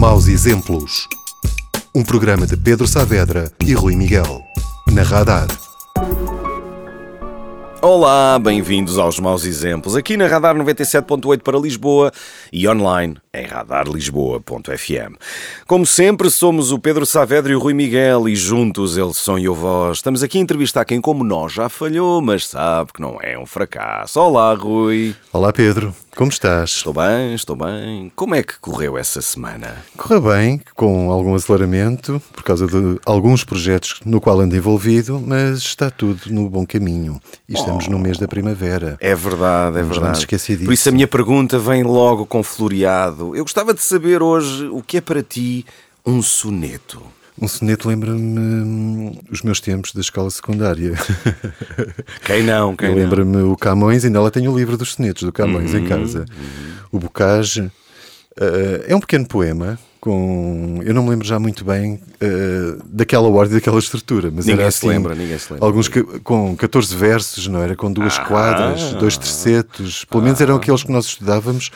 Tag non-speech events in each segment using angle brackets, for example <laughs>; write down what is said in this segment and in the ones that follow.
Maus Exemplos. Um programa de Pedro Saavedra e Rui Miguel. Na Radar. Olá, bem-vindos aos Maus Exemplos, aqui na Radar 97.8 para Lisboa e online em radarlisboa.fm. Como sempre, somos o Pedro Saavedra e o Rui Miguel e juntos eles são e o voz. Estamos aqui a entrevistar quem como nós já falhou, mas sabe que não é um fracasso. Olá, Rui. Olá, Pedro. Como estás? Estou bem, estou bem. Como é que correu essa semana? Correu bem, com algum aceleramento, por causa de alguns projetos no qual ando envolvido, mas está tudo no bom caminho. E estamos no mês da primavera. É verdade, é Não verdade. vamos esquecer disso. Por isso a minha pergunta vem logo com floreado. Eu gostava de saber hoje o que é para ti um soneto. Um soneto lembra-me hum, os meus tempos da escola secundária. <laughs> Quem não, quem? Lembra-me o Camões, ainda lá tenho o livro dos sonetos do Camões Uhum, em casa. O Bocage. eh, é um pequeno poema com. Eu não me lembro já muito bem eh, daquela ordem, daquela estrutura, mas Ninguém era se assim, lembra, ninguém se lembra. Alguns que- com 14 versos, não era? Com duas Ah. quadras, dois tercetos, pelo menos eram aqueles que nós estudávamos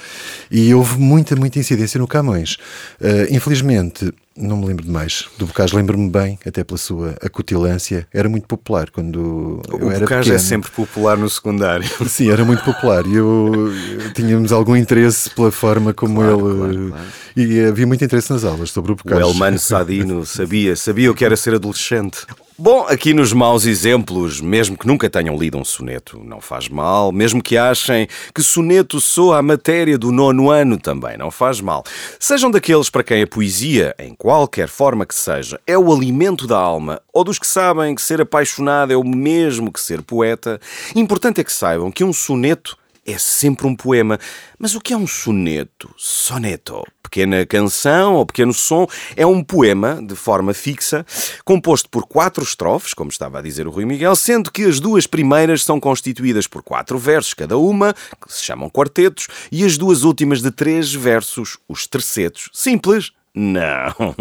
e houve muita, muita incidência no Camões. Eh, infelizmente, não me lembro de mais. Do Bocage lembro-me bem, até pela sua acutilância. Era muito popular quando O bocage é sempre popular no secundário. <laughs> Sim, era muito popular e eu, eu- tínhamos algum interesse pela forma como Claro, ele. claro, claro. E havia muito interesse nas aulas sobre o O Bocage. Elmano Sadino sabia, sabia o que era ser adolescente. Bom, aqui nos maus exemplos, mesmo que nunca tenham lido um soneto, não faz mal. Mesmo que achem que soneto soa a matéria do nono ano, também não faz mal. Sejam daqueles para quem a poesia, em qualquer forma que seja, é o alimento da alma, ou dos que sabem que ser apaixonado é o mesmo que ser poeta, importante é que saibam que um soneto é sempre um poema. Mas o que é um soneto? Soneto. Pequena canção ou pequeno som é um poema de forma fixa, composto por quatro estrofes, como estava a dizer o Rui Miguel, sendo que as duas primeiras são constituídas por quatro versos cada uma, que se chamam quartetos, e as duas últimas de três versos, os tercetos. Simples? Não.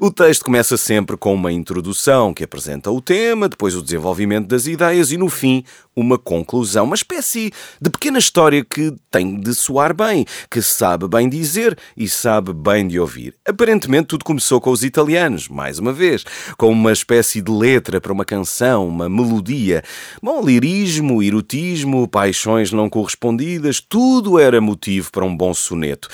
O texto começa sempre com uma introdução que apresenta o tema, depois o desenvolvimento das ideias e, no fim, uma conclusão. Uma espécie de pequena história que tem de soar bem, que sabe bem dizer e sabe bem de ouvir. Aparentemente, tudo começou com os italianos, mais uma vez, com uma espécie de letra para uma canção, uma melodia. Bom, lirismo, erotismo, paixões não correspondidas, tudo era motivo para um bom soneto.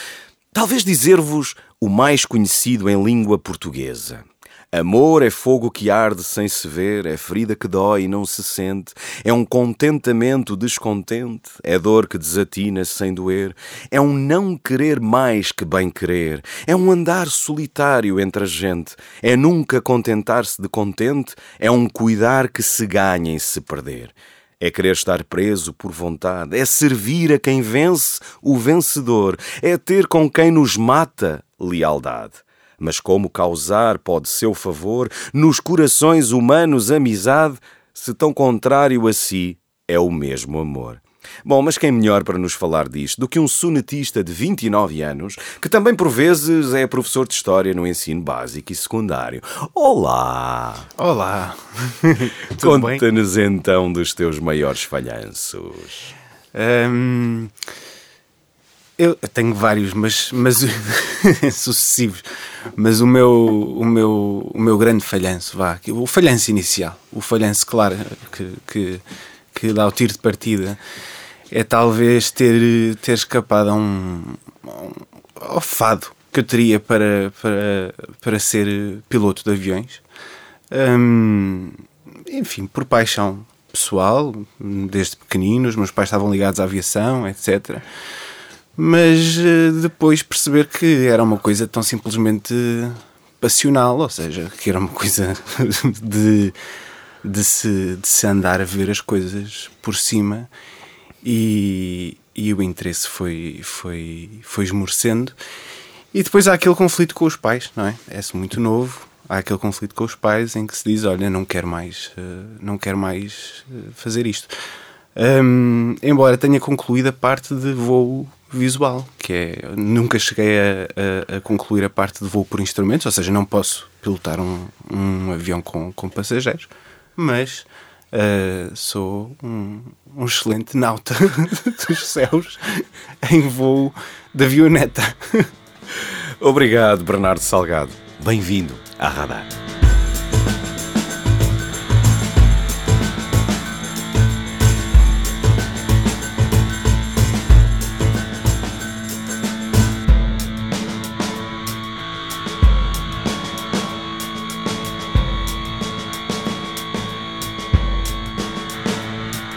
Talvez dizer-vos o mais conhecido em língua portuguesa. Amor é fogo que arde sem se ver, é ferida que dói e não se sente, é um contentamento descontente, é dor que desatina sem doer, é um não querer mais que bem querer, é um andar solitário entre a gente, é nunca contentar-se de contente, é um cuidar que se ganha em se perder. É querer estar preso por vontade, é servir a quem vence o vencedor, é ter com quem nos mata lealdade. Mas como causar pode seu favor nos corações humanos amizade, se tão contrário a si é o mesmo amor? Bom, mas quem melhor para nos falar disto do que um sonetista de 29 anos, que também por vezes é professor de História no ensino básico e secundário. Olá! Olá? <laughs> Conta-nos então dos teus maiores falhanços. Hum, eu tenho vários, mas, mas <laughs> sucessivos. Mas o meu, o meu, o meu grande falhanço, vá, o falhanço inicial, o falhanço claro que, que, que dá o tiro de partida, é talvez ter, ter escapado a um, a fado que eu teria para, para, para ser piloto de aviões. Hum, enfim, por paixão pessoal, desde pequenino, os meus pais estavam ligados à aviação, etc. Mas eh, depois perceber que era uma coisa tão simplesmente passional, ou seja, que era uma coisa <laughs> de, de, se, de se andar a ver as coisas por cima e, e o interesse foi, foi, foi esmorecendo. E depois há aquele conflito com os pais, não é? É-se muito novo, há aquele conflito com os pais em que se diz: Olha, não quero mais, eh, não quero mais eh, fazer isto. Hum, embora tenha concluído a parte de voo visual, que é nunca cheguei a, a- a concluir a parte de voo por instrumentos, ou seja, não posso pilotar um, um avião com, com passageiros, mas eh, sou um, um excelente nauta <laughs> dos céus em voo de avioneta. Obrigado, Bernardo Salgado. Bem-vindo à Radar.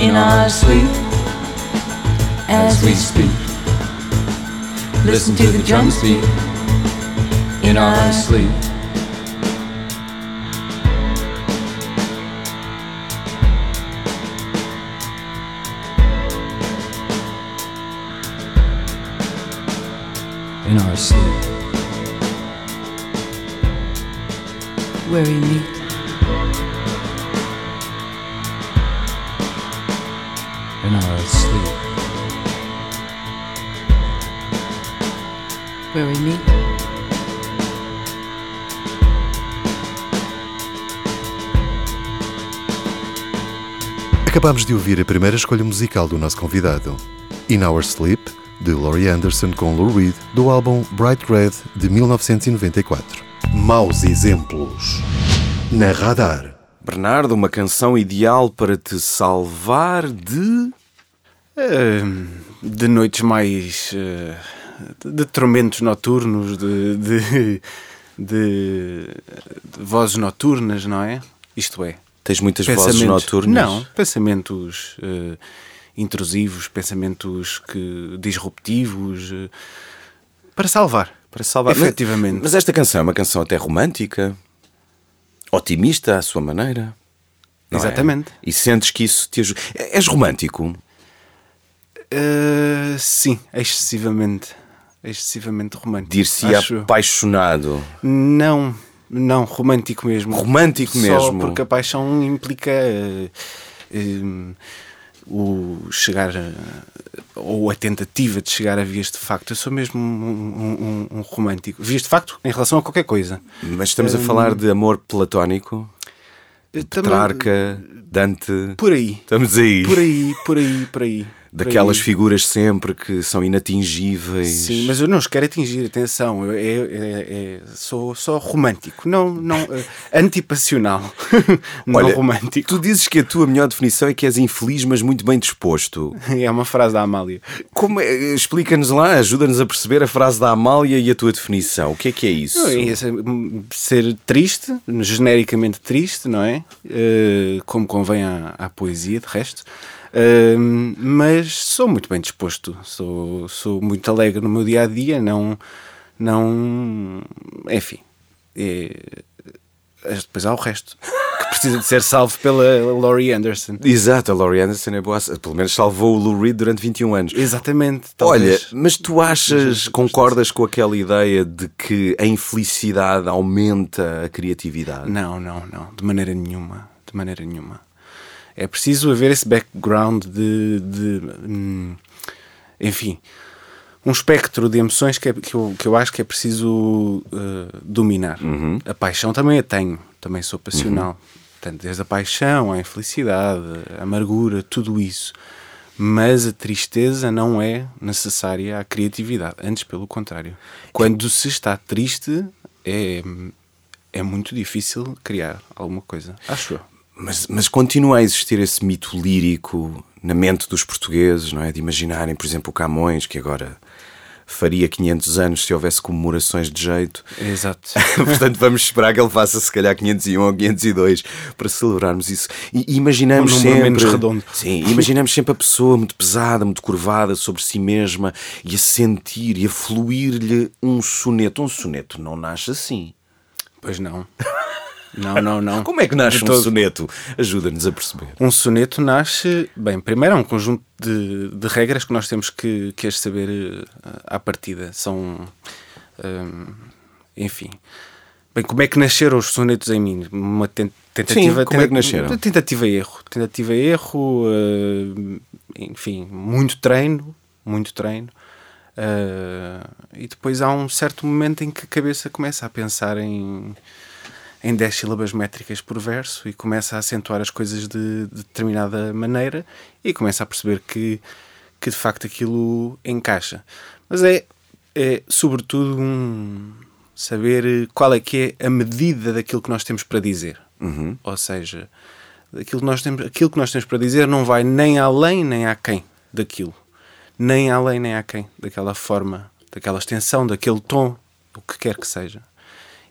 in our sleep as we speak. Listen to the drums beat in our sleep. Acabámos de ouvir a primeira escolha musical do nosso convidado, In Our Sleep, de Laurie Anderson com Lou Reed, do álbum Bright Red de 1994. Maus exemplos. Na radar. Bernardo, uma canção ideal para te salvar de. Uh, de noites mais. Uh, de, de tormentos noturnos, de, de, de, vozes noturnas, não é? Isto é. Tens muitas vozes noturnas? Não, pensamentos uh, intrusivos, pensamentos que, disruptivos. para salvar. Para salvar. Efetivamente. Mas, mas esta canção é uma canção até romântica otimista à sua maneira. Exatamente. É? E sentes que isso te ajuda. És romântico? Uh, sim, excessivamente. Excessivamente romântico. Dir-se apaixonado? Não, não, romântico mesmo. Romântico Só mesmo. Porque a paixão implica uh, o chegar ou a tentativa de chegar a vias de facto. Eu sou mesmo um, um, um romântico. Vias de facto em relação a qualquer coisa. Mas estamos a falar de amor platónico? Petrarca, Dante. Por aí. Estamos aí. Por aí, por aí, por aí. Daquelas figuras sempre que são inatingíveis. Sim, mas eu não os quero atingir, atenção. Eu, eu, eu, eu sou só romântico, não, não uh, antipassional. <laughs> não Olha, romântico. Tu dizes que a tua melhor definição é que és infeliz, mas muito bem disposto. <laughs> É uma frase da Amália. Como é? Explica-nos lá, ajuda-nos a perceber a frase da Amália e a tua definição. O que é que é isso? É ser triste, genericamente triste, não é? Uh, como convém à, à poesia, de resto. Uh, mas sou muito bem disposto, sou, sou muito alegre no meu dia a dia, não. não enfim. É, depois há o resto. Que precisa de ser salvo pela Laurie Anderson. Exato, a Laurie Anderson é boa. Pelo menos salvou o Lou Reed durante 21 anos. Exatamente. Talvez. Olha, mas tu achas, concordas com aquela ideia de que a infelicidade aumenta a criatividade? Não, não, não. De maneira nenhuma. De maneira nenhuma. É preciso haver esse background de. de hum, enfim, um espectro de emoções que, é, que, eu, que eu acho que é preciso uh, dominar. Uhum. A paixão também a tenho, também sou passional. Uhum. Portanto, desde a paixão, a infelicidade, a amargura, tudo isso. Mas a tristeza não é necessária à criatividade, antes pelo contrário. Quando se está triste, é, é muito difícil criar alguma coisa, acho eu. Mas, mas continua a existir esse mito lírico na mente dos portugueses, não é? De imaginarem, por exemplo, o Camões, que agora faria 500 anos se houvesse comemorações de jeito. Exato. <laughs> Portanto, vamos esperar que ele faça se calhar 501 ou 502 para celebrarmos isso. E imaginamos Um sempre. menos redondo. Sim, imaginamos sempre a pessoa muito pesada, muito curvada sobre si mesma e a sentir e a fluir-lhe um soneto. Um soneto não nasce assim. Pois não. <laughs> Não, não, não. <laughs> Como é que nasce um soneto? Ajuda-nos a perceber. Um soneto nasce, bem, primeiro é um conjunto de, de regras que nós temos que, que as saber eh, à partida. São, hum, enfim. Bem, como é que nasceram os sonetos em mim? Uma ten- tentativa. Sim, como é que nasceram? Tentativa e erro. Tentativa e erro, eh, enfim, muito treino, muito treino. eh, e depois há um certo momento em que a cabeça começa a pensar em, em 10 sílabas métricas por verso e começa a acentuar as coisas de, de determinada maneira e começa a perceber que, que de facto aquilo encaixa. Mas é, é sobretudo um saber qual é que é a medida daquilo que nós temos para dizer. Ou seja, aquilo que, nós temos, aquilo que nós temos para dizer não vai nem além nem aquém daquilo. Nem além nem aquém daquela forma, daquela extensão, daquele tom, o que quer que seja.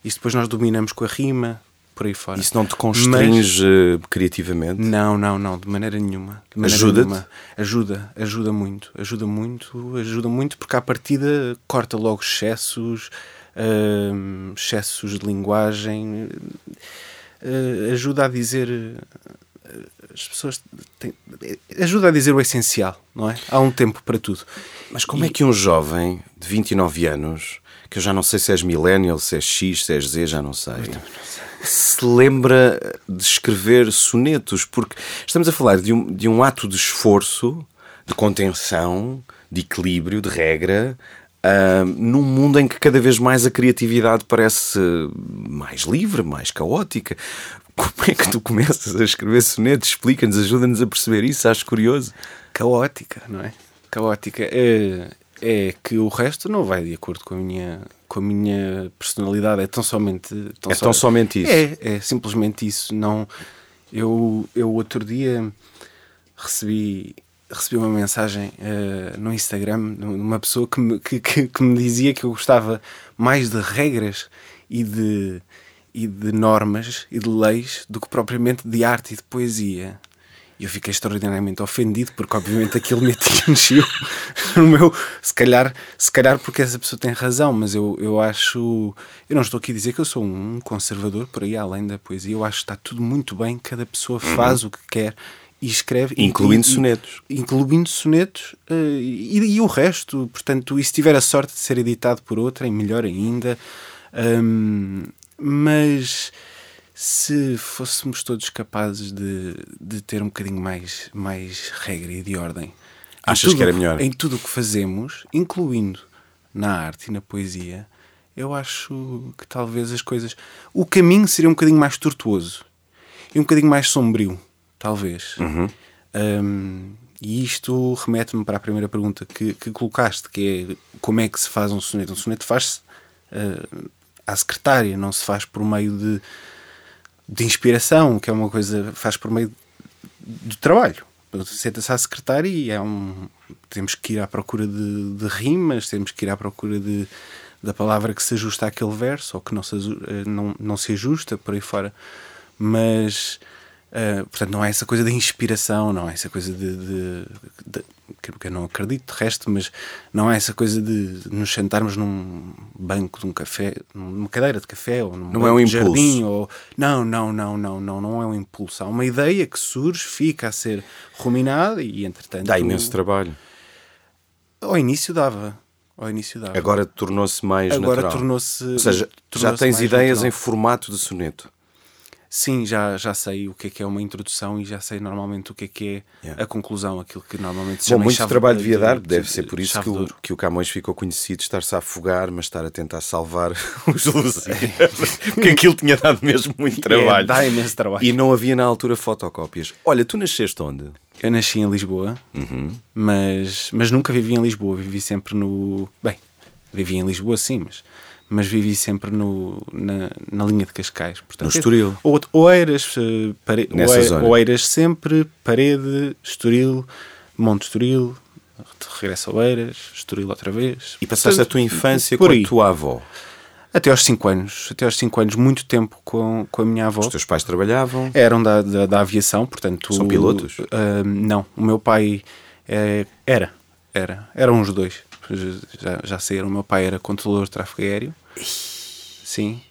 Isso depois nós dominamos com a rima, por aí fora. Isso não te constringe eh, criativamente? Não, não, não, de maneira nenhuma. Ajuda-te? Ajuda, ajuda muito, ajuda muito, ajuda muito, porque à partida corta logo excessos, hum, excessos de linguagem, eh, ajuda a dizer. eh, As pessoas têm- ajuda a dizer o essencial, não é? Há um tempo para tudo. Mas como é que um jovem de 29 anos, que eu já não sei se és millennial, se és X, se és Z, já não sei, se lembra de escrever sonetos? Porque estamos a falar de um, de um ato de esforço, de contenção, de equilíbrio, de regra, ah, num mundo em que cada vez mais a criatividade parece mais livre, mais caótica. Como é que tu começas a escrever sonetos? Explica-nos, ajuda-nos a perceber isso, acho curioso. caótica, não é? Caótica é, é que o resto não vai de acordo com a minha, com a minha personalidade. É tão somente. É tão somente isso. É, é simplesmente isso. Não, eu, eu outro dia recebi, recebi uma mensagem eh, no Instagram de uma pessoa que me, que, que, que me dizia que eu gostava mais de regras e de, e de normas e de leis do que propriamente de arte e de poesia. E eu fiquei extraordinariamente ofendido porque obviamente aquilo me <laughs> atingiu no meu. Se calhar, se calhar porque essa pessoa tem razão, mas eu, eu acho. Eu não estou aqui a dizer que eu sou um conservador por aí além da poesia. Eu acho que está tudo muito bem, cada pessoa faz o que quer e escreve. e- Incluindo e- e- sonetos. Incluindo sonetos eh, e, e o resto. Portanto, e se tiver a sorte de ser editado por outra, é melhor ainda. Hum, mas se fôssemos todos capazes de, de ter um bocadinho mais, mais regra e de ordem. em Achas tudo que era o melhor? Em tudo o que fazemos, incluindo na arte e na poesia, eu acho que talvez as coisas. O caminho seria um bocadinho mais tortuoso e um bocadinho mais sombrio, talvez. Hum, e isto remete-me para a primeira pergunta que, que colocaste, que é como é que se faz um soneto? Um soneto faz-se ah, à secretária, não se faz por meio de, de inspiração, que é uma coisa, faz por meio do trabalho. Senta-se à secretária e é um. Temos que ir à procura de, de rimas, temos que ir à procura de, da palavra que se ajusta àquele verso ou que não se, eh, não, não se ajusta, por aí fora. Mas, eh, portanto, não é essa coisa de inspiração, não é essa coisa de. de- de- que que eu não acredito de resto, mas não é essa coisa de nos sentarmos num banco de um café, numa cadeira de café ou num Não é um impulso. jardim, ou não, não, não, não, não, não é um impulso. Há uma ideia que surge, fica a ser ruminada e entretanto. Dá imenso trabalho. Ao início dava. Ao início dava. Agora tornou-se mais Agora natural. tornou-se. Ou seja, já tornou-se tens mais ideias natural. em formato de soneto. Sim, já, já sei o que é que é uma introdução e já sei normalmente o que é que é Yeah. a conclusão, aquilo que normalmente se Bom, chama muito chave trabalho de- devia dar, de- deve de- ser por isso que o, que o Camões ficou conhecido, estar-se a afogar, mas estar a tentar salvar <laughs> os Lusíadas. Porque aquilo tinha dado mesmo muito <laughs> trabalho. É, dá imenso trabalho. E não havia na altura fotocópias. Olha, tu nasceste onde? Eu nasci em Lisboa, Uhum. mas, mas nunca vivi em Lisboa. Vivi sempre no. Bem, vivi em Lisboa sim, mas, mas vivi sempre no, na, na linha de Cascais. Portanto, No Estoril. Ou, Oeiras, eh, pare. Oeiras sempre, Parede, Estoril, Monte Estoril, regresso a Oeiras, Estoril outra vez. E passaste a tua infância por com aí. a tua avó. Até aos 5 anos. Até aos 5 anos, muito tempo com, com a minha avó. Os teus pais trabalhavam. Eram da, da, da aviação, portanto. São pilotos? ah, não, o meu pai eh, era. Era. Eram os dois. Já, já saíram. O meu pai era controlador de tráfego aéreo. Sim.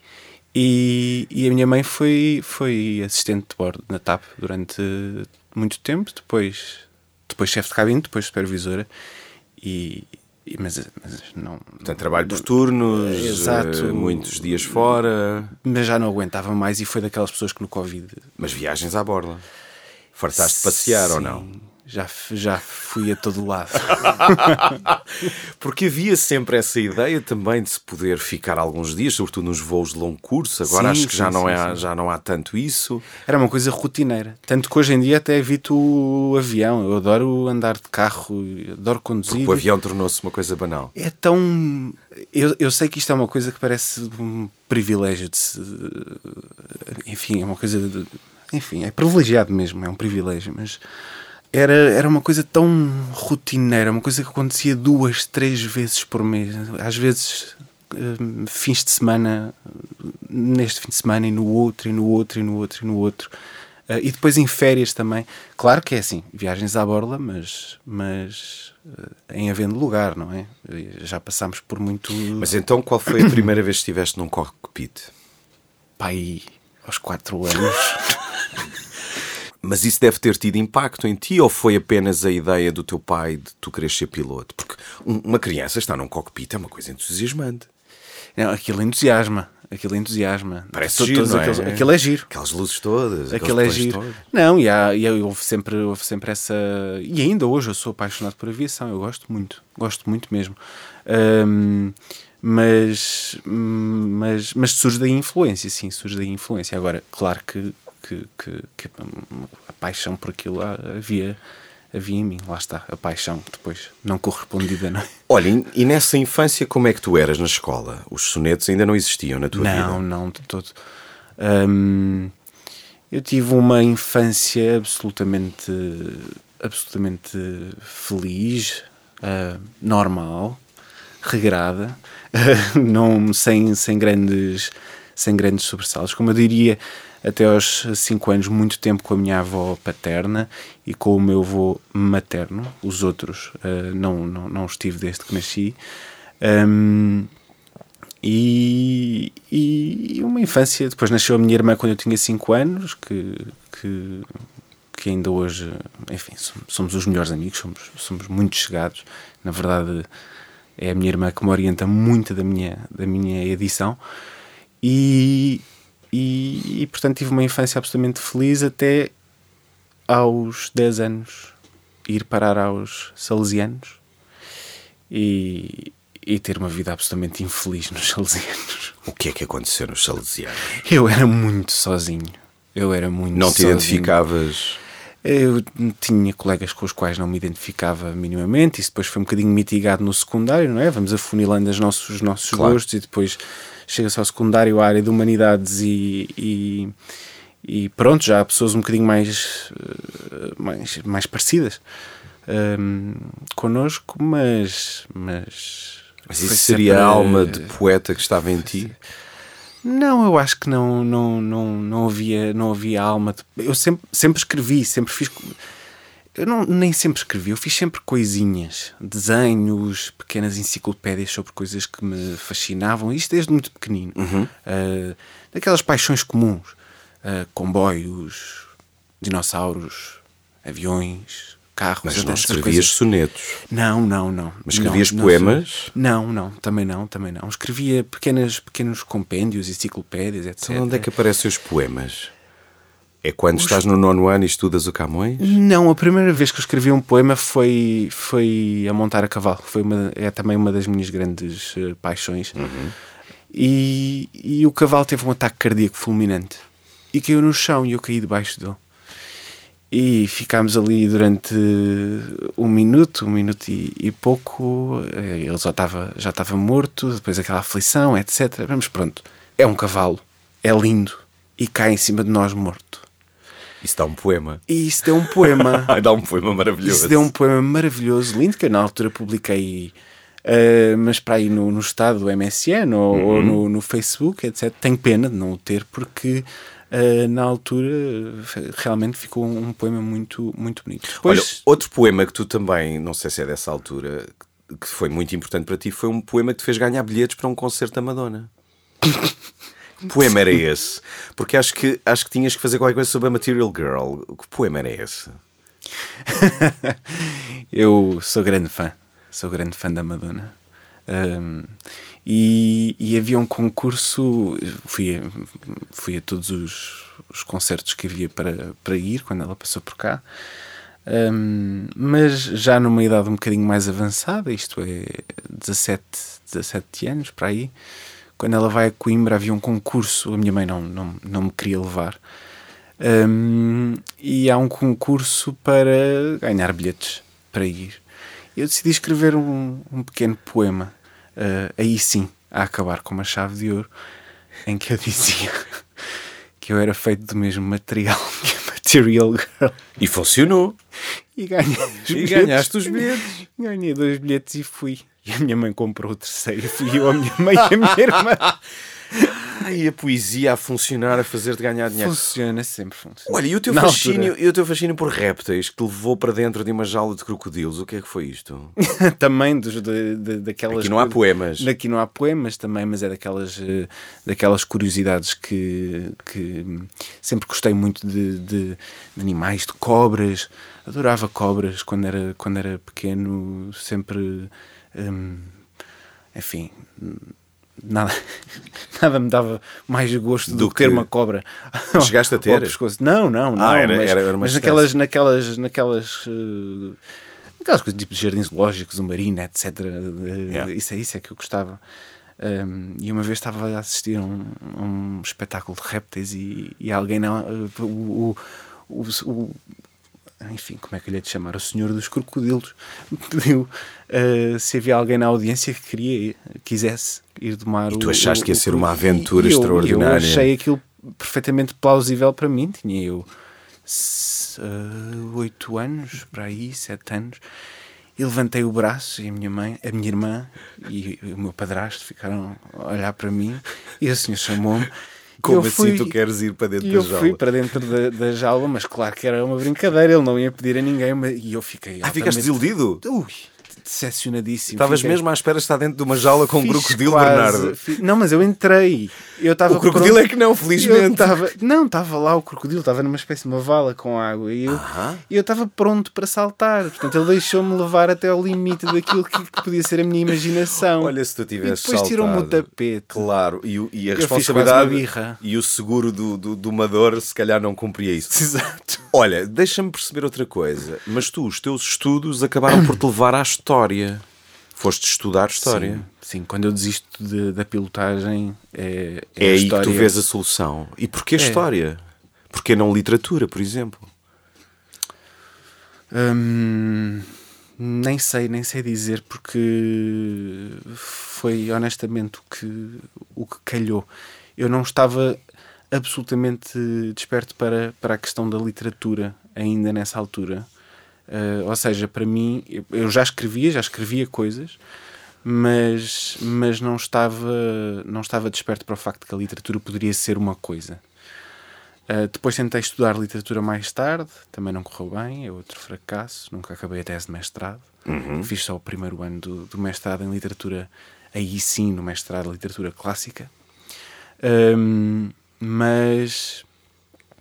E, e a minha mãe foi, foi assistente de bordo na TAP durante muito tempo. Depois, depois chefe de cabine, depois supervisora. E, mas, mas não. Portanto, trabalho por turnos, Exato. eh, muitos dias fora, Mas já não aguentava mais e foi daquelas pessoas que no Covid mas viagens à borla. Fartaste de passear ou Sim, não? Já, já fui a todo lado. <laughs> Porque havia sempre essa ideia também de se poder ficar alguns dias, sobretudo nos voos de longo curso. Agora Sim, acho que já, sim, não sim, é, já não há tanto isso. Era uma coisa rotineira. Tanto que hoje em dia até evito o avião. Eu adoro andar de carro, adoro conduzir. O avião tornou-se uma coisa banal. É tão. Eu, eu sei que isto é uma coisa que parece um privilégio de se. Enfim, é uma coisa. De... Enfim, é privilegiado mesmo, é um privilégio, mas era, era uma coisa tão rotineira, uma coisa que acontecia duas, três vezes por mês. Às vezes, hum, fins de semana, neste fim de semana, e no outro, e no outro, e no outro, e no outro. Ah, e depois em férias também. Claro que é assim, viagens à borla, mas, mas eh, em havendo lugar, não é? Já passámos por muito. Mas então qual foi a primeira vez que estiveste num cockpit? pai aos 4 anos. <laughs> Mas isso deve ter tido impacto em ti ou foi apenas a ideia do teu pai de tu querer ser piloto? Porque um- uma criança estar num cockpit é uma coisa entusiasmante. não, aquilo entusiasma. Aquilo entusiasma. Parece giro, não é? aqueles- Aquilo é giro. Aquelas luzes todas, Aquilo é giro. todos. Não, e, há, e houve, sempre, houve sempre essa. E ainda hoje eu sou apaixonado por aviação, eu gosto muito, gosto muito mesmo. Ahm, mas, mas, mas surge daí influência, sim, surge daí influência. Agora, claro que, que, que, que a paixão por aquilo havia, havia em mim, lá está, a paixão depois não correspondida, não é? <laughs> Olha, e- nessa infância como é que tu eras na escola? Os sonetos ainda não existiam na tua não, vida? não, de todo. Hum, eu tive uma infância absolutamente, absolutamente feliz, ah, normal, regrada, <laughs> não, sem, sem, grandes, sem grandes sobressaltos. Como eu diria, até aos 5 anos, muito tempo com a minha avó paterna e com o meu avô materno. Os outros ah, não, não, não estive desde que nasci. Hum, e, e uma infância. Depois nasceu a minha irmã quando eu tinha 5 anos, que, que, que ainda hoje, enfim, som- somos os melhores amigos, somos, somos muito chegados. Na verdade, é a minha irmã que me orienta muito da minha, da minha edição. E, e, e, portanto tive uma infância absolutamente feliz até aos 10 anos ir parar aos salesianos e, e ter uma vida absolutamente infeliz nos salesianos. O que é que aconteceu nos salesianos? Eu era muito sozinho. Eu era muito Não te sozinho. identificavas? Eu tinha colegas com os quais não me identificava minimamente. Isso depois foi um bocadinho mitigado no secundário, não é? Vamos afunilando os nossos, os nossos Claro. gostos e depois chega-se ao secundário, à área de humanidades e, e, e pronto, já há pessoas um bocadinho mais, eh, mais, mais parecidas hum, connosco, mas. Mas, Mas isso seria a alma de poeta que estava em ti? não, eu acho que não, não, não, não, havia, não havia alma. de- Eu sempre, sempre escrevi, sempre fiz. Eu não, nem sempre escrevi, eu fiz sempre coisinhas, desenhos, pequenas enciclopédias sobre coisas que me fascinavam, isto desde muito pequenino. Ah, daquelas paixões comuns: ah, comboios, dinossauros, aviões, carros. Mas não escrevias coisas. sonetos. Não, não, não. Mas escrevias Não, poemas? Não, não, também não, também não. Escrevia pequenas, pequenos compêndios, enciclopédias, etc. Então onde é que aparecem os poemas? É quando estás no nono ano e estudas o Camões? Não, a primeira vez que eu escrevi um poema foi, foi a montar a cavalo. Foi uma, é também uma das minhas grandes eh, paixões. E, e o cavalo teve um ataque cardíaco fulminante e caiu no chão e eu caí debaixo dele. E ficámos ali durante um minuto, um minuto e, e pouco. Eh, Ele já estava já estava morto, depois aquela aflição, etc. Mas pronto, é um cavalo, é lindo e cai em cima de nós morto. Isso dá um poema. E isso deu um poema. <laughs> Dá um poema maravilhoso. Isso deu um poema maravilhoso, lindo, que eu na altura publiquei, uh, mas para aí no, no estado do MSN ou, ou no, no, Facebook, etc. Tenho pena de não o ter, porque uh, na altura realmente ficou um poema muito, muito bonito. Depois... Olha, outro poema que tu também, não sei se é dessa altura, que foi muito importante para ti, foi um poema que te fez ganhar bilhetes para um concerto da Madonna. <laughs> Que poema era esse? Porque acho que, acho que tinhas que fazer qualquer coisa sobre a Material Girl. Que poema era esse? <laughs> eu sou grande fã. Sou grande fã da Madonna. Um, e, e, havia um concurso. Fui a, fui a todos os, os concertos que havia para, para ir quando ela passou por cá. Um, mas já numa idade um bocadinho mais avançada, isto é 17, 17 anos para aí, quando ela vai a Coimbra havia um concurso, a minha mãe não, não, não me queria levar, um, e há um concurso para ganhar bilhetes para ir. Eu decidi escrever um, um pequeno poema, uh, aí sim, a acabar com uma chave de ouro, em que eu dizia <laughs> que eu era feito do mesmo material <laughs> que a Material Girl. E funcionou. E, ganhei e ganhaste os bilhetes. Ganhei dois bilhetes e fui. E a minha mãe comprou o terceiro. Fui eu, a minha mãe e a minha irmã. <laughs> Ai, a poesia a funcionar, a fazer-te ganhar dinheiro. Funciona, sempre funciona. Olha, e o teu, fascínio, e o teu fascínio por répteis que te levou para dentro de uma jaula de crocodilos, o que é que foi isto? <laughs> também dos, de, de, daquelas. Aqui não há poemas. Aqui não há poemas também, mas é daquelas, eh, daquelas curiosidades que, que sempre gostei muito de, de, de animais, de cobras. Adorava cobras quando era, quando era pequeno, sempre Hum, enfim, nada, <laughs> nada me dava mais gosto do, do que ter uma cobra. Chegaste a <laughs> ter? Não, não, não. Ah, era, mas, era, era mas naquelas, naquelas, naquelas, uh, aquelas coisas tipo jardins zoológicos, o marina, etc. Yeah. Isso é isso é que eu gostava. Um, e uma vez estava a assistir a um, um espetáculo de répteis e, e alguém não, uh, o, o, o, enfim, como é que eu lhe de chamar? O senhor dos crocodilos <laughs> pediu uh, se havia alguém na audiência que queria, quisesse ir tomar e tu achaste o, que ia ser uma aventura extraordinária? Eu achei aquilo perfeitamente plausível para mim. Tinha eu uh, oito anos, para aí, sete anos. E levantei o braço e a minha mãe, a minha irmã e o meu padrasto ficaram a olhar para mim e o senhor chamou-me como assim fui, tu queres ir para dentro da jaula? Eu fui para dentro da, da, jaula, mas claro que era uma brincadeira, ele não ia pedir a ninguém, mas, e eu fiquei. Ah, ficaste desiludido? Ui, decepcionadíssimo. Estavas fiquei... mesmo à espera de estar dentro de uma jaula com um crocodilo, quase, Bernardo. Não, mas eu entrei. Eu o crocodilo pronto. é que não, felizmente. Tava... Não, estava lá o crocodilo, estava numa espécie de uma vala com água e eu uh -huh. estava pronto para saltar. Portanto, ele deixou-me levar até ao limite daquilo que, que, podia ser a minha imaginação. Olha, se tu tivesse Depois tirou-me o tapete. Claro, e, e a eu responsabilidade e o seguro do, do, do Mador se calhar não cumpria isso. <laughs> Exato. Olha, deixa-me perceber outra coisa. Mas tu, os teus estudos acabaram por te levar à história. Foste estudar história. Sim, sim. quando eu desisto de, da pilotagem é, é, é aí história. que tu vês a solução. E porquê é. história? Porquê não literatura, por exemplo? Hum, nem sei, nem sei dizer porque foi honestamente o que, o que calhou. Eu não estava absolutamente desperto para, para a questão da literatura ainda nessa altura. Uh, ou seja, para mim, eu já escrevia, já escrevia coisas, mas, mas não, estava, não estava desperto para o facto que a literatura poderia ser uma coisa. Uh, depois tentei estudar literatura mais tarde, também não correu bem, é outro fracasso, nunca acabei a tese de mestrado. Uhum. Fiz só o primeiro ano do, do, mestrado em literatura, aí sim, no mestrado em literatura clássica. Um, mas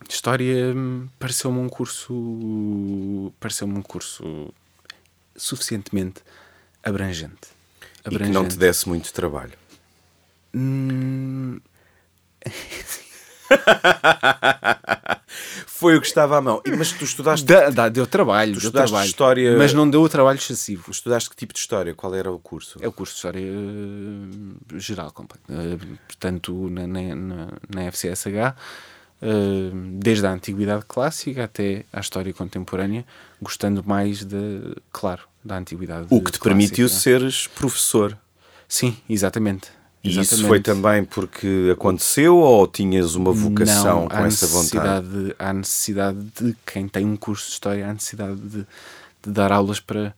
História hum, pareceu-me um curso. pareceu-me um curso suficientemente abrangente. abrangente. E que não te desse muito trabalho. Hum... <laughs> Foi o que estava à mão. Mas tu estudaste. Da, da, deu trabalho, tu deu trabalho. História... Mas não deu o trabalho excessivo. Estudaste que tipo de história? Qual era o curso? É o curso de História uh, Geral, completo. Portanto, na, na, na FCSH desde a antiguidade clássica até à história contemporânea, gostando mais de, claro, da antiguidade. O que te clássica. permitiu seres professor. Sim, exatamente. E isso foi também porque aconteceu ou tinhas uma vocação Não, com essa vontade? Há necessidade de quem tem um curso de História, há necessidade de, de dar aulas para,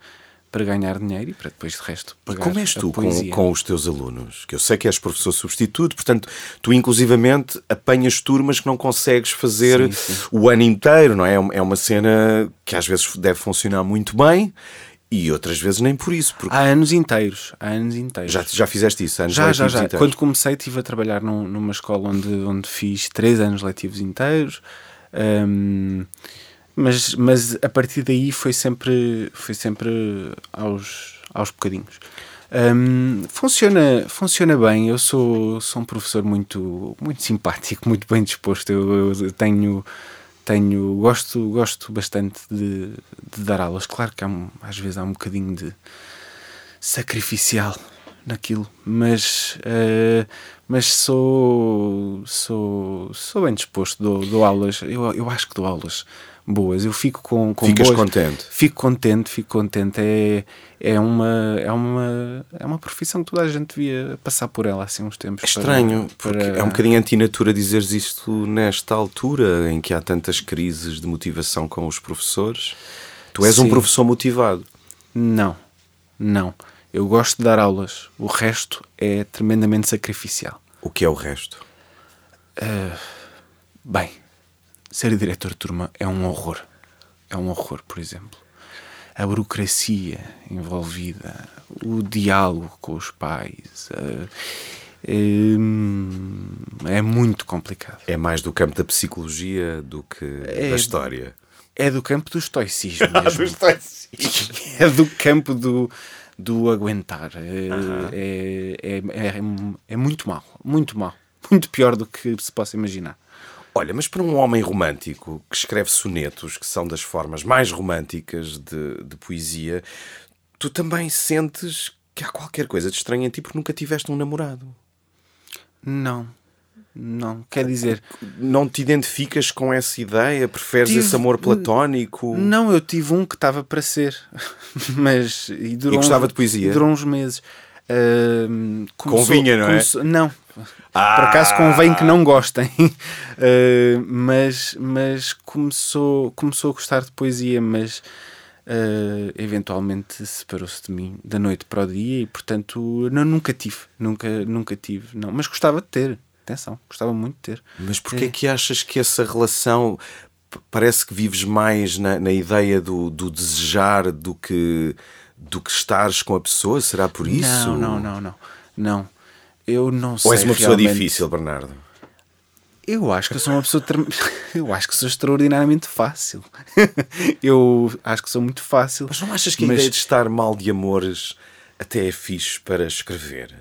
para ganhar dinheiro e para depois de resto E pagar como és tu com, com os teus alunos? Que eu sei que és professor substituto, portanto, tu inclusivamente apanhas turmas que não consegues fazer Sim, sim. o ano inteiro, não é? É uma cena que às vezes deve funcionar muito bem e outras vezes nem por isso. Porque Há anos inteiros, há anos inteiros. já, já fizeste isso, anos já, já, já. inteiros. Quando comecei, estive a trabalhar num- numa escola onde, onde fiz três anos letivos inteiros. hum, mas, mas a partir daí foi sempre, foi sempre aos, aos bocadinhos. Hum, funciona, funciona bem. Eu sou, sou um professor muito, muito simpático, muito bem disposto. Eu, eu tenho, tenho gosto, gosto bastante de, de dar aulas. Claro que há um- às vezes há um bocadinho de sacrificial naquilo, mas, eh, mas sou, sou, sou bem disposto, dou, dou aulas, eu, eu acho que dou aulas boas, eu fico com, com Ficas boas- contente? Fico contente, fico contente, é, é, uma, é, uma, é uma profissão que toda a gente devia passar por ela assim uns tempos. É estranho, para- porque para- é um bocadinho antinatura dizeres isto nesta altura em que há tantas crises de motivação com os professores. Tu és um Sim. professor motivado. Não, não. Eu gosto de dar aulas, o resto é tremendamente sacrificial. O que é o resto? Bem, ser diretor de turma é um horror. É um horror, por exemplo. A burocracia envolvida, o diálogo com os pais. hum, é muito complicado. É mais do campo da psicologia do que É- da história. É do campo do estoicismo <laughs> mesmo. <laughs> é do campo do, do aguentar. É, é, é, é, é muito mal, muito mal. Muito pior do que se possa imaginar. Olha, mas para um homem romântico que escreve sonetos, que são das formas mais românticas de, de poesia, tu também sentes que há qualquer coisa de estranho em ti porque nunca tiveste um namorado. Não, não. Quer dizer, Não te identificas com essa ideia? Preferes Tive- esse amor platónico? Não, eu tive um que estava para ser, <laughs> mas e durou E gostava uns- de poesia? Durou uns meses. Ahm, Convinha, não é? começou- Não, Ah! por acaso convém que não gostem, Ah, <laughs> mas, mas começou, começou a gostar de poesia, mas ah, eventualmente separou-se de mim da noite para o dia e portanto não, nunca tive, nunca, nunca tive, não, mas gostava de ter. Atenção, gostava muito de ter. Mas porquê é que achas que essa relação parece que vives mais na, na ideia do, do desejar do que do que estares com a pessoa? Será por isso? Não, não, não, não. Não. Eu não sei. Ou és uma pessoa realmente. difícil, Bernardo? Eu acho que eu sou uma pessoa. <laughs> Eu acho que sou extraordinariamente fácil. <laughs> eu acho que sou muito fácil. Mas não achas que a Mas- ideia de estar mal de amores até é fixe para escrever?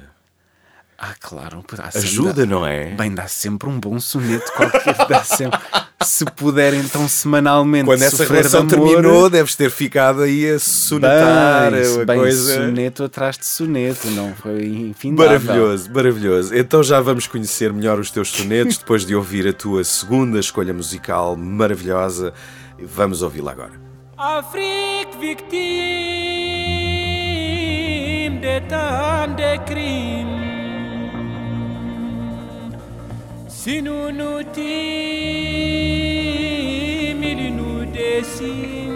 Ah, claro. Ajuda, dá- não é? Bem, dá sempre um bom soneto qualquer. dá sempre. Se puder, então, semanalmente. Quando essa sofrer de relação amor, terminou, deves ter ficado aí a sonetar Bem, bem, coisa. soneto atrás de soneto, não foi infindável. Maravilhoso, maravilhoso. Então já vamos conhecer melhor os teus sonetos depois de ouvir a tua segunda escolha musical maravilhosa. Vamos ouvi-la agora. Afrique victime de tant de سنونو تي ملنو دسين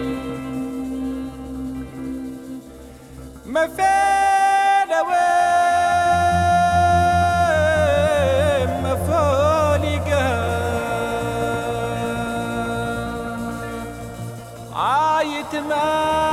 مفاد مفالقة عايت معاك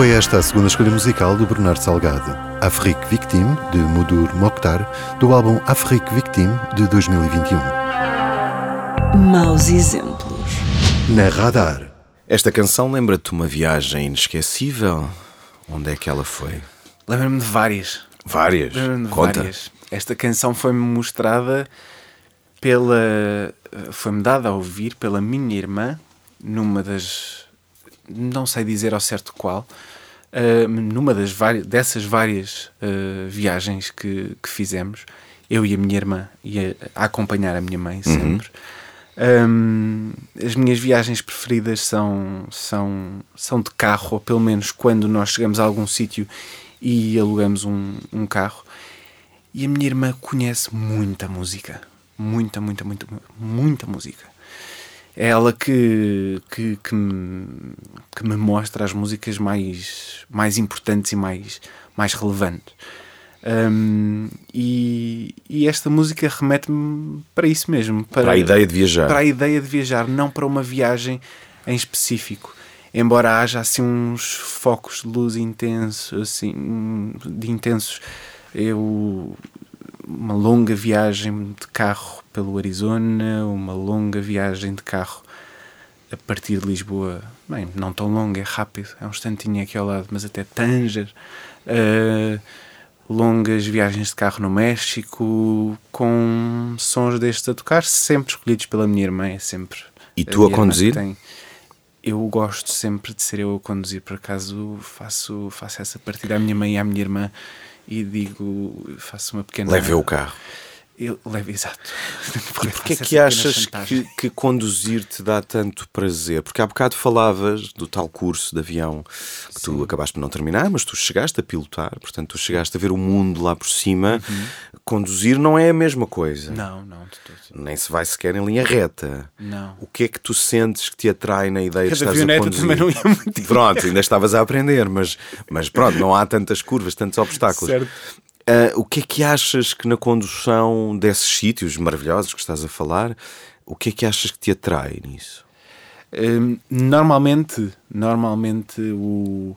foi esta a segunda escolha musical do Bernardo Salgado, Afrique Victime, de Mudur Mokhtar, do álbum Afrique Victime, de 2021. Maus exemplos. Na Radar. Esta canção lembra-te uma viagem inesquecível? Onde é que ela foi? Lembro-me de várias. Várias. De Conta. várias. Esta canção foi-me mostrada pela. Foi-me dada a ouvir pela minha irmã numa das. Não sei dizer ao certo qual. ah, numa das várias, dessas várias ah, viagens que, que fizemos, eu e a minha irmã, ia a acompanhar a minha mãe sempre. Hum, as minhas viagens preferidas são, são, são de carro, ou pelo menos quando nós chegamos a algum sítio e alugamos um, um carro. E a minha irmã conhece muita música. Muita, muita, muita, muita música. É ela que, que, que, me, que me mostra as músicas mais, mais importantes e mais, mais relevantes. Hum, e, e esta música remete-me para isso mesmo Para a ideia de viajar. para a ideia de viajar, não para uma viagem em específico. Embora haja assim uns focos de luz intensos, assim, de intensos, eu uma longa viagem de carro pelo Arizona, uma longa viagem de carro a partir de Lisboa, bem, não tão longa, é rápido, é um instantinho aqui ao lado, mas até Tanger. Uh, longas viagens de carro no México com sons destes a tocar, sempre escolhidos pela minha irmã, é sempre. E tu a irmã conduzir? tem. Eu gosto sempre de ser eu a conduzir, por acaso faço, faço essa partida à minha mãe e à minha irmã e digo, faço uma pequena. Leve o carro. Eu levo, exato. E porquê é que achas que, que conduzir te dá tanto prazer? Porque há bocado falavas do tal curso de avião que tu acabaste por não terminar, mas tu chegaste a pilotar, portanto, tu chegaste a ver o mundo lá por cima. Conduzir não é a mesma coisa. Uhum. Não, não, de tudo. Nem se vai sequer em linha reta. Não. O que é que tu sentes que te atrai na ideia de Cada estares a avioneta conduzir? também não ia muito. Pronto, ainda estavas a aprender, mas, mas pronto, não há tantas curvas, tantos obstáculos. Certo. Ah, o que é que achas que na condução desses sítios maravilhosos que estás a falar, o que é que achas que te atrai nisso? Hum, normalmente, normalmente o,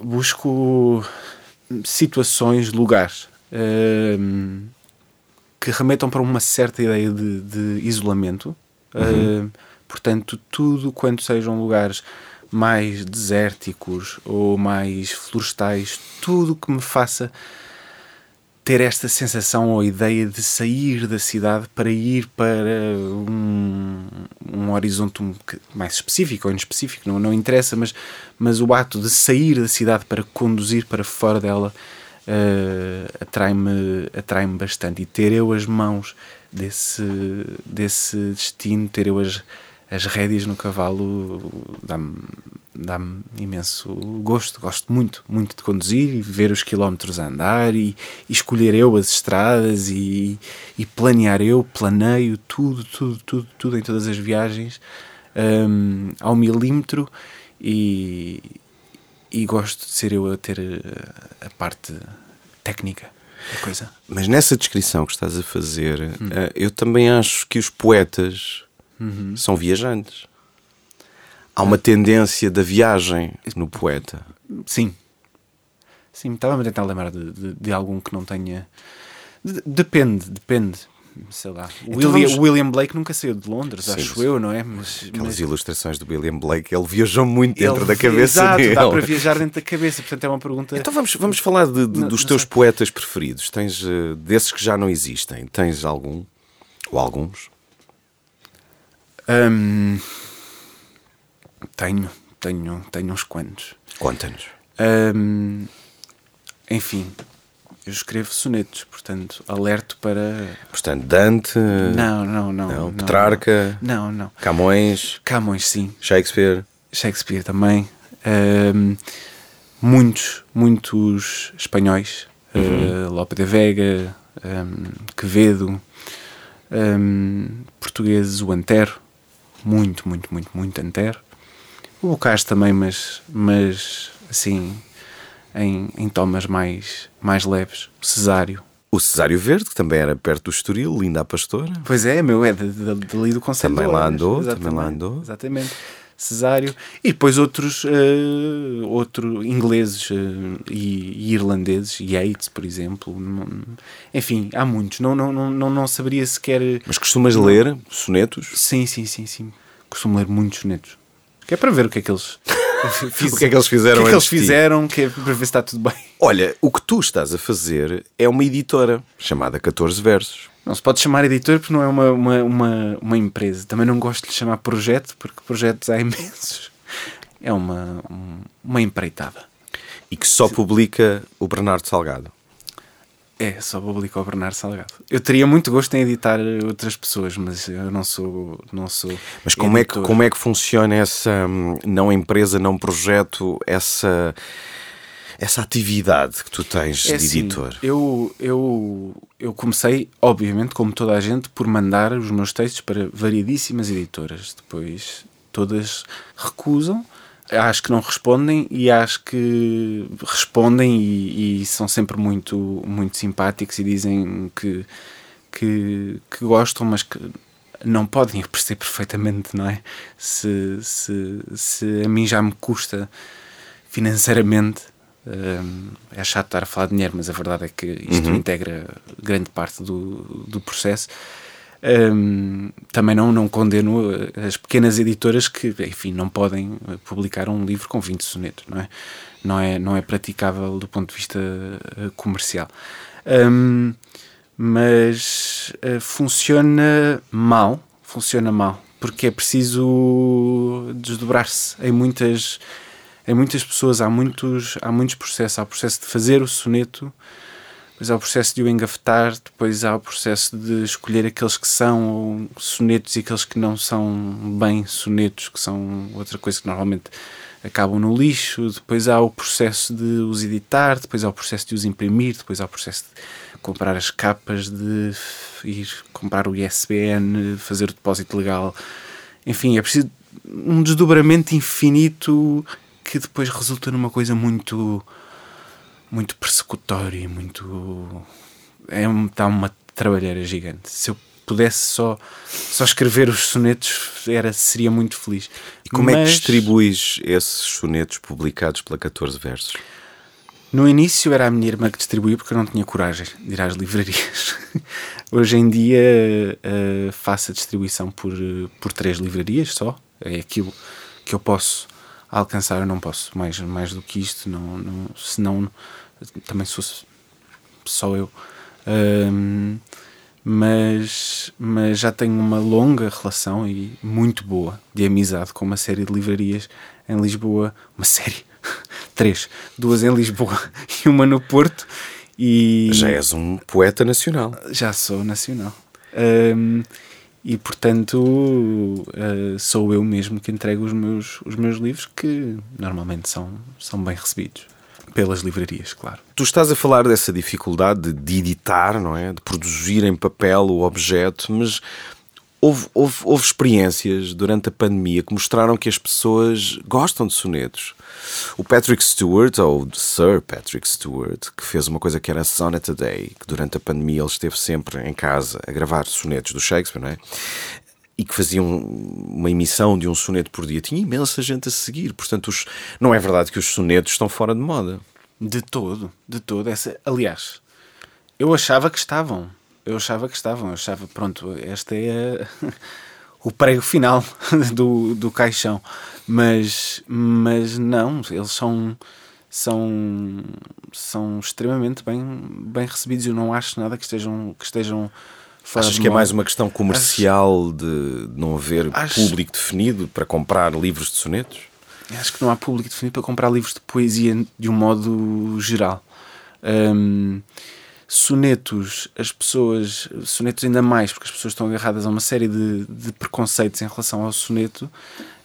busco situações, lugares hum, que remetam para uma certa ideia de, de isolamento. Hum, portanto, tudo quanto sejam lugares mais desérticos ou mais florestais, tudo que me faça ter esta sensação ou ideia de sair da cidade para ir para um, um horizonte mais específico ou inespecífico, não, não interessa, mas, mas o ato de sair da cidade para conduzir para fora dela eh, atrai-me atrai bastante. E ter eu as mãos desse, desse destino, ter eu as, as rédeas no cavalo, dá-me dá-me imenso gosto. Gosto muito, muito de conduzir e ver os quilómetros a andar e, e escolher eu as estradas e, e planear eu, planeio tudo, tudo, tudo, tudo em todas as viagens hum, ao milímetro e, e gosto de ser eu a ter a, a parte técnica da coisa. Mas nessa descrição que estás a fazer, Hum. ah, eu também acho que os poetas Uhum. são viajantes. Há uma tendência da viagem no poeta. Sim. Sim, estava-me a tentar lembrar de, de, de algum que não tenha. de- depende, depende. Sei lá. O Então William, vamos- William Blake nunca saiu de Londres, Sim, acho sim. eu, não é? Mas, Aquelas mas ilustrações do William Blake, ele viajou muito dentro ele- da cabeça Exato, dele. dá para viajar dentro da cabeça, portanto é uma pergunta. Então vamos, vamos falar de- de- Não, dos não teus sei. poetas preferidos. Tens eh, desses que já não existem. Tens algum? Ou alguns? Hum, tenho, tenho, tenho uns quantos. Conta-nos. Hum, enfim, eu escrevo sonetos, portanto, alerto para. Portanto, Dante, Não, não, não. não, Petrarca, Não, não. Camões, Camões, sim. Shakespeare. Shakespeare também. Ahm, muitos, muitos espanhóis. Uh, Lope de Vega, ahm, Quevedo, ahm, portugueses, o Antero. Muito, muito, muito, muito Antero. O Bocage também, mas, mas assim, em, em tomas mais, mais leves. O Cesário. O Cesário Verde, que também era perto do Estoril, linda a pastora. Pois é, meu, é de, de, de ali do Conselho Também lá andou, também lá andou. Exatamente. Cesário, e depois outros, uh, outro, ingleses uh, e, e, irlandeses, Yeats, por exemplo. Enfim, há muitos. Não, não, não, não saberia sequer. Mas costumas ler sonetos? Sim, sim, sim, sim. Costumo ler muitos sonetos. Que é para ver o que é que eles. Fiz, <laughs> o que é que eles fizeram? O que é que eles fizeram? Que é para ver se está tudo bem. Olha, o que tu estás a fazer é uma editora chamada 14 Versos. Não se pode chamar editor porque não é uma, uma, uma, uma empresa. Também não gosto de lhe chamar projeto porque projetos há imensos. É uma, uma empreitada. E que só publica o Bernardo Salgado. É, só publica o Bernardo Salgado. Eu teria muito gosto em editar outras pessoas, mas eu não sou. Não sou mas como é, que, como é que funciona essa hum, não empresa, não projeto, essa essa atividade que tu tens é de assim, editor? Eu, eu, eu comecei, obviamente, como toda a gente, por mandar os meus textos para variedíssimas editoras. Depois todas recusam, acho que não respondem e acho que respondem e, e são sempre muito, muito simpáticos e dizem que, que, que gostam, mas que não podem perceber perfeitamente, não é? Se, se, se a mim já me custa financeiramente é chato estar a falar de dinheiro, mas a verdade é que isto uhum. integra grande parte do, do processo. Um, também não, não condeno as pequenas editoras que, enfim, não podem publicar um livro com 20 sonetos, não é? Não é, não é praticável do ponto de vista eh, comercial. Um, mas uh, funciona mal, funciona mal, porque é preciso desdobrar-se em muitas em muitas pessoas há muitos, há muitos processos. Há o processo de fazer o soneto, depois há o processo de o engafetar, depois há o processo de escolher aqueles que são sonetos e aqueles que não são bem sonetos, que são outra coisa que normalmente acabam no lixo. Depois há o processo de os editar, depois há o processo de os imprimir, depois há o processo de comprar as capas, de ir comprar o ISBN, fazer o depósito legal. Enfim, é preciso um desdobramento infinito que depois resulta numa coisa muito muito persecutória, muito é está uma trabalheira gigante. Se eu pudesse só só escrever os sonetos era seria muito feliz. E como Mas, é que distribuis esses sonetos publicados pela 14 versos? No início era a minha irmã que distribuía porque eu não tinha coragem de ir às livrarias. <laughs> Hoje em dia uh, faço a distribuição por, por três livrarias só. É aquilo que eu posso alcançar. Eu não posso mais, mais do que isto, não, não, senão também sou só eu. Um, mas, mas já tenho uma longa relação e muito boa de amizade com uma série de livrarias em Lisboa. Uma série? <laughs> Três. Duas em Lisboa <laughs> e uma no Porto. E... Já és um poeta nacional. Já sou nacional. Um, e portanto uh, sou eu mesmo que entrego os meus, os meus livros que normalmente são, são bem recebidos pelas livrarias, claro. Tu estás a falar dessa dificuldade de editar, não é? De produzir em papel o objeto, mas houve, houve, houve experiências durante a pandemia que mostraram que as pessoas gostam de sonetos. O Patrick Stewart, ou Sir Patrick Stewart, que fez uma coisa que era Sonnet a Day, que durante a pandemia ele esteve sempre em casa a gravar sonetos do Shakespeare, não é? E que faziam uma emissão de um soneto por dia, tinha imensa gente a seguir. Portanto, os... não é verdade que os sonetos estão fora de moda. De todo, de todo. Essa, aliás, eu achava que estavam. Eu achava que estavam. Eu achava, pronto, esta é a... <laughs> o prego final <laughs> do, do caixão. Mas, mas não, eles são, são, são extremamente bem, bem recebidos. Eu não acho nada que estejam, que estejam fora Achas que é mais uma questão comercial acho, de não haver acho, público definido para comprar livros de sonetos? Acho que não há público definido para comprar livros de poesia de um modo geral. Um, sonetos, as pessoas, sonetos ainda mais, porque as pessoas estão agarradas a uma série de, de preconceitos em relação ao soneto.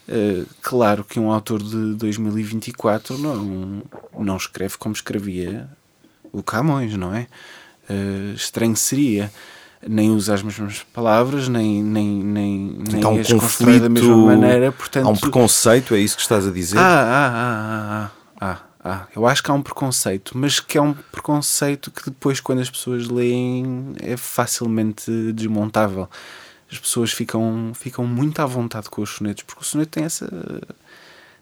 Uh, claro que um autor de 2024 não, não escreve como escrevia o Camões, não é? Uh, estranho seria. Nem usa as mesmas palavras, nem, nem, nem, então, nem um as conflito, da mesma maneira. Portanto, há um preconceito, é isso que estás a dizer? Ah, ah, ah, ah, ah. ah. Ah, eu acho que há um preconceito, mas que é um preconceito que depois, quando as pessoas leem, é facilmente desmontável. as pessoas ficam, ficam muito à vontade com os sonetos, porque o soneto tem essa.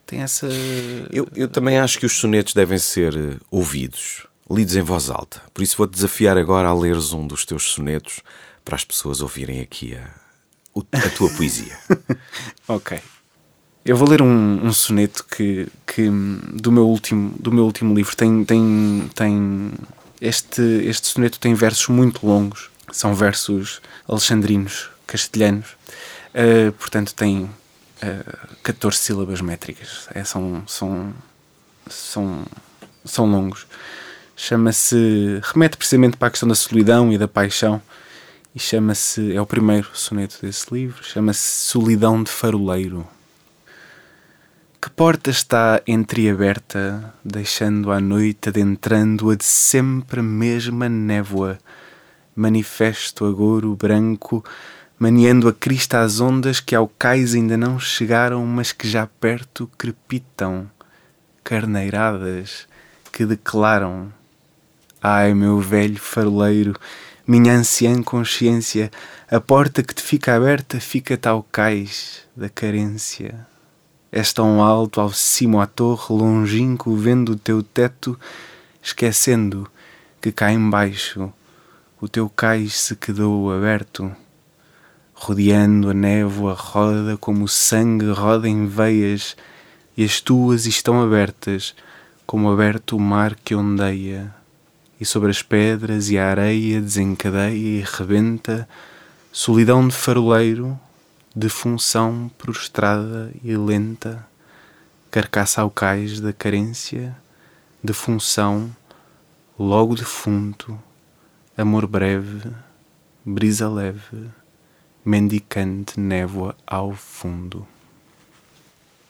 Tem essa. Eu, eu também acho que os sonetos devem ser ouvidos, lidos em voz alta. Por isso vou-te desafiar agora a leres um dos teus sonetos para as pessoas ouvirem aqui a, a tua poesia. <laughs> Ok. Eu vou ler um, um soneto que, que do meu último do meu último livro tem tem tem este este soneto tem versos muito longos. São versos alexandrinos, castelhanos. Uh, portanto tem uh, 14 sílabas métricas. É, são são são são longos. Chama-se remete precisamente para a questão da solidão e da paixão e chama-se é o primeiro soneto desse livro. Chama-se Solidão de Faroleiro. Que porta está entreaberta, deixando à noite adentrando a de sempre mesma névoa, manifesto agouro branco, maniando a crista às ondas que ao cais ainda não chegaram, mas que já perto crepitam, carneiradas que declaram: Ai, meu velho faroleiro, minha anciã consciência, a porta que te fica aberta fica-te ao cais da carência. És tão alto ao cimo à torre, longínquo, vendo o teu teto, esquecendo que cá embaixo o teu cais se quedou aberto, rodeando a névoa roda como o sangue roda em veias, e as tuas estão abertas, como aberto o mar que ondeia, e sobre as pedras e a areia desencadeia e rebenta, solidão de faroleiro, de função prostrada e lenta, carcaça ao cais da carência, de função, logo defunto, amor breve, brisa leve, mendicante névoa ao fundo.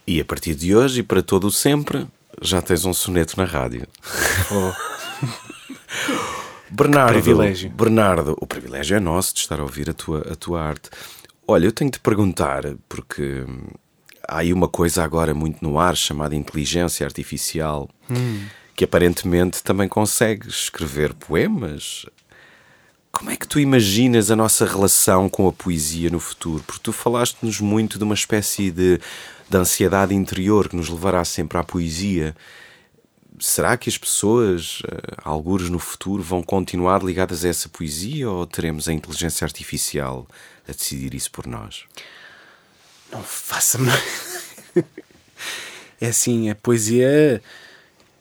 E a partir de hoje e para todo o sempre, já tens um soneto na rádio. <laughs> <laughs> Bernardo, privilégio. Bernardo, o privilégio é nosso de estar a ouvir a tua, a tua arte. Olha, eu tenho de te perguntar, porque hum, há aí uma coisa agora muito no ar chamada inteligência artificial, que aparentemente também consegue escrever poemas. Como é que tu imaginas a nossa relação com a poesia no futuro? Porque tu falaste-nos muito de uma espécie de, de ansiedade interior que nos levará sempre à poesia. Será que as pessoas, eh, algures no futuro, vão continuar ligadas a essa poesia ou teremos a inteligência artificial a decidir isso por nós? Não faça-me. <laughs> é assim, a poesia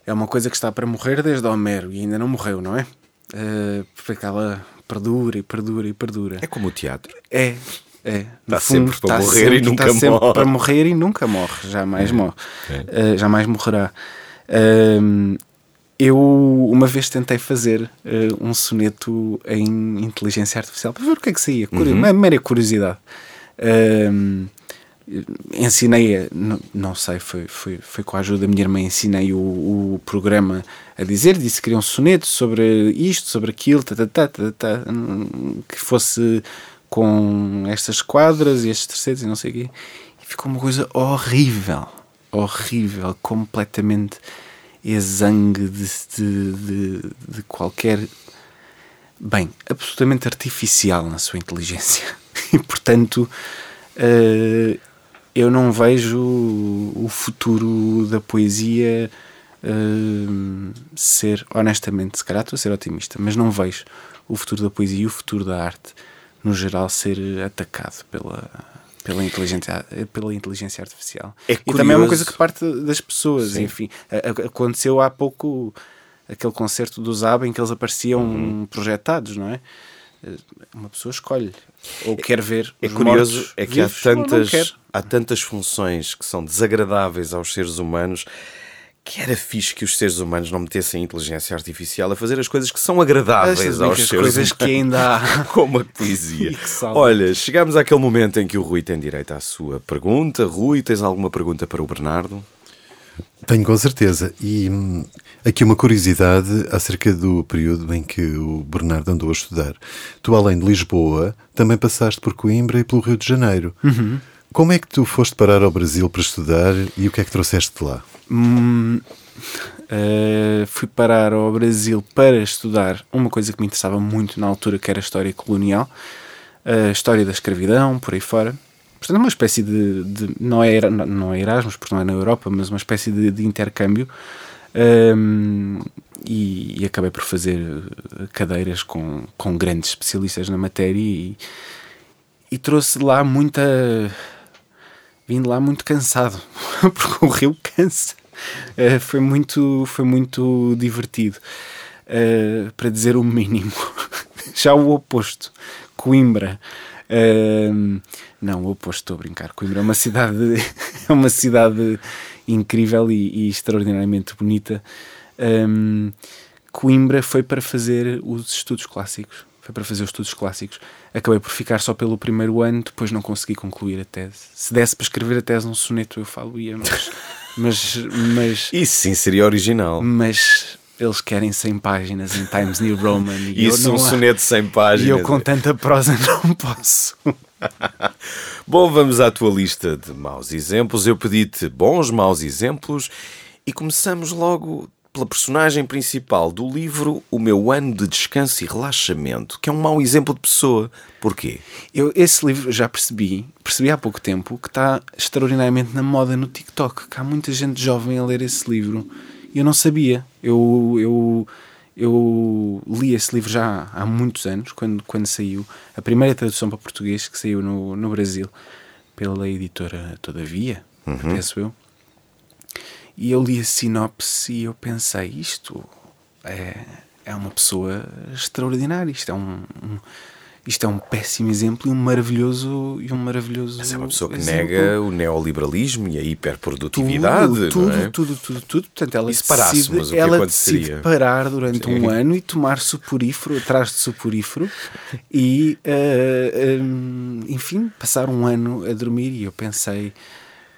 é uma coisa que está para morrer desde Homero e ainda não morreu, não é? Eh, porque ela perdura e perdura e perdura. É como o teatro. É, é. No Está sempre para está morrer e sempre- nunca está sempre morre. para morrer e nunca morre. Jamais morre. é. Uh, jamais morrerá. Um, eu uma vez tentei fazer uh, um soneto em inteligência artificial para ver o que é que saía. Uhum. Uma mera curiosidade. Um, ensinei, a- não, não sei, foi, foi, foi com a ajuda da minha irmã, ensinei o, o programa a dizer, disse que queria um soneto sobre isto, sobre aquilo, tá, tá, tá, tá, tá, hum, que fosse com estas quadras e estes terceiros e não sei o quê. E ficou uma coisa horrível, horrível, completamente exangue de, de, de, de qualquer bem, absolutamente artificial na sua inteligência. <laughs> E portanto, eh, eu não vejo o futuro da poesia eh, ser, honestamente, se calhar estou a ser otimista, mas não vejo o futuro da poesia e o futuro da arte, no geral, ser atacado pela. Pela inteligência, pela inteligência artificial. É e também é uma coisa que parte das pessoas. Sim. Enfim, aconteceu há pouco aquele concerto do Zaba em que eles apareciam Uhum. projetados, não é? Uma pessoa escolhe ou quer ver. É os curioso é que há tantas, há tantas funções que são desagradáveis aos seres humanos que era fixe que os seres humanos não metessem a inteligência artificial a fazer as coisas que são agradáveis Estas aos seres coisas humanos. que ainda há. <laughs> Como a poesia. <laughs> Olha, chegamos àquele momento em que o Rui tem direito à sua pergunta. Rui, tens alguma pergunta para o Bernardo? Tenho com certeza. E hum, aqui uma curiosidade acerca do período em que o Bernardo andou a estudar. Tu, além de Lisboa, também passaste por Coimbra e pelo Rio de Janeiro. Como é que tu foste parar ao Brasil para estudar e o que é que trouxeste de lá? Hum, eh, fui parar ao Brasil para estudar uma coisa que me interessava muito na altura, que era a história colonial. a história da escravidão, por aí fora. Portanto, uma espécie de. de- não, é, não é Erasmus, porque não é na Europa, mas uma espécie de, de intercâmbio. Ahm, e, e acabei por fazer eh, cadeiras com, com grandes especialistas na matéria e, e trouxe lá muita. Vim de lá muito cansado, <laughs> porque o rio cansa. Eh, foi, muito, foi muito divertido, eh, para dizer o mínimo. <laughs> Já o oposto, Coimbra. eh, não, o oposto, estou a brincar. Coimbra é uma cidade, <laughs> é uma cidade incrível e, e extraordinariamente bonita. Um, Coimbra foi para fazer os estudos clássicos. Foi para fazer os estudos clássicos. Acabei por ficar só pelo primeiro ano, depois não consegui concluir a tese. Se desse para escrever a tese num soneto, eu falo ia, mas, <laughs> mas, mas, Isso sim seria original. mas eles querem 100 páginas em Times New Roman e Isso, um soneto 100 páginas. e eu com tanta prosa <laughs> não posso. <laughs> Bom, vamos à tua lista de maus exemplos. Eu pedi-te bons, maus exemplos e começamos logo pela personagem principal do livro O Meu Ano de Descanso e Relaxamento, que é um mau exemplo de pessoa. Porquê? Eu, esse livro já percebi, percebi há pouco tempo, que está extraordinariamente na moda no TikTok, que há muita gente jovem a ler esse livro. E eu não sabia. Eu, eu, eu li esse livro já há muitos anos, quando, quando saiu. A primeira tradução para português que saiu no, no Brasil, pela editora Todavia, penso eu. E eu li a sinopse e eu pensei, isto é, é uma pessoa extraordinária, isto é um, um- isto é um péssimo exemplo e um maravilhoso e um maravilhoso Mas é uma pessoa que exemplo. nega o neoliberalismo e a hiperprodutividade. tudo, tudo, é? tudo, tudo, tudo. Portanto, ela E se parássemos, decide, o que ela aconteceria? decide parar durante Sim. um ano e tomar suporífero atrás de suporífero e, eh, hum, enfim, passar um ano a dormir. E eu pensei,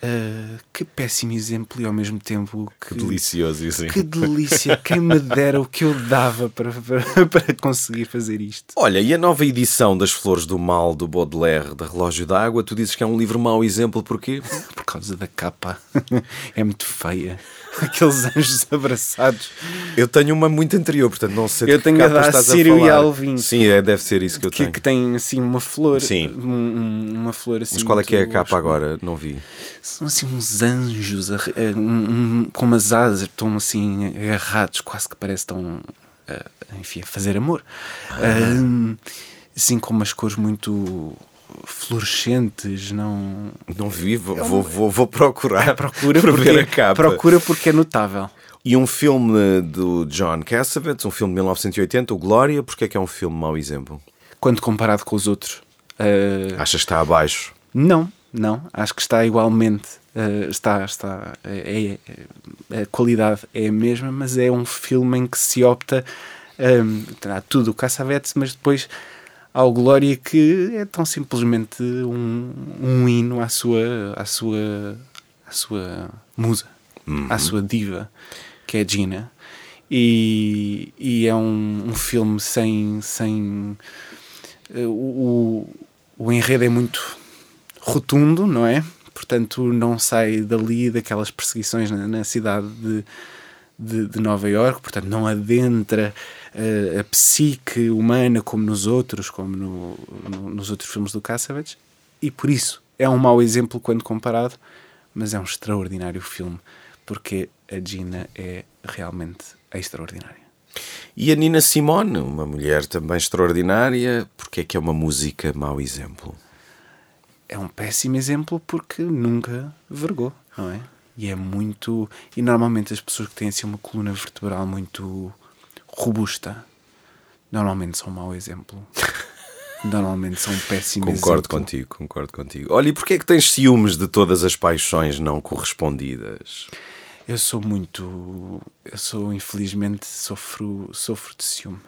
eh, que péssimo exemplo e ao mesmo tempo Que delicioso isso. que delícia, quem me dera o que eu dava para, para, <laughs> para conseguir fazer isto. Olha, e a nova edição das Flores do Mal do Baudelaire, da Relógio d'Água, tu dizes que é um livro mau exemplo, porquê? Por causa da capa. <laughs> É muito feia. <laughs> Aqueles anjos abraçados. Eu tenho uma muito anterior, portanto não sei Eu que tenho capa a da estás Sírio e falar. Alvin. Sim, é, deve ser isso que eu Que, tenho. que tem assim uma flor. Sim. um- um- uma flor assim. Mas qual é que é a capa oscura. agora? Não vi. São assim uns anjos a- a- um- um- com umas asas, estão assim agarrados, quase que parece que estão a, enfim, a fazer amor. Ah, assim com umas cores muito fluorescentes, não. Não vi, vou, vou, vou, vou procurar. <laughs> Procura <laughs> porque, ver a capa. procura porque é notável. E um filme do John Cassavetes, um filme de 1980, o Glória, porque é que é um filme mau exemplo? Quando comparado com os outros. ah, Achas que está abaixo? Não, não. Acho que está igualmente. eh, está, está. É, é- a qualidade é a mesma, mas é um filme em que se opta. Um, terá tudo o Cassavetes, mas depois há o Glória que é tão simplesmente um, um hino à sua, à sua, à sua musa, à sua diva, que é Gina. E, e é um, um filme sem. sem eh, o, o, o enredo é muito rotundo, não é? Portanto, não sai dali daquelas perseguições na, na cidade de, de, de Nova Iorque, portanto, não adentra a psique humana como nos outros, como no- no- nos outros filmes do Cassavetes, e por isso é um mau exemplo quando comparado, mas é um extraordinário filme, porque a Gina é realmente extraordinária. E a Nina Simone, uma mulher também extraordinária, porque é que é uma música mau exemplo? é um péssimo exemplo porque nunca vergou, não é? E é muito. E normalmente as pessoas que têm assim uma coluna vertebral muito robusta normalmente são um mau exemplo. <laughs> Normalmente são um péssimo Concordo exemplo. contigo, concordo contigo. Olha, e porquê é que tens ciúmes de todas as paixões não correspondidas? Eu sou muito. Eu sou, infelizmente, sofro, sofro de ciúme.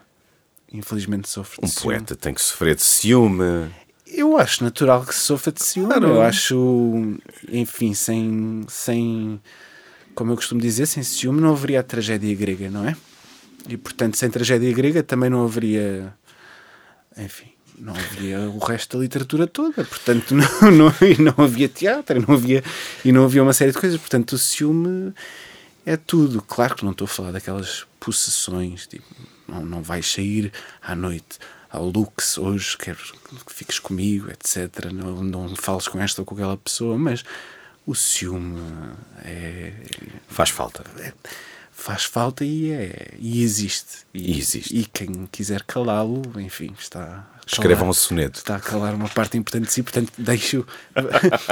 Infelizmente sofro de Um ciúme. poeta tem que sofrer de ciúme. Eu acho natural que se sofra de ciúme. Claro. Eu acho, enfim, sem, sem, como eu costumo dizer, sem ciúme não haveria a tragédia grega, não é? E portanto, sem tragédia grega também não haveria, enfim, não haveria o resto da literatura toda. Portanto, <laughs> não, não, e não havia teatro, e não havia, e não havia uma série de coisas. Portanto, o ciúme é tudo. Claro que não estou a falar daquelas possessões, tipo, não, não vais sair à noite ao lux hoje, quero que fiques comigo, etc. Não, não fales com esta ou com aquela pessoa, mas o ciúme é, Faz falta. Faz falta e, é, e existe. E existe. E quem quiser calá-lo, enfim, está. a Escrevam calar- um soneto. Está a calar uma parte importante de si, portanto, deixo <laughs>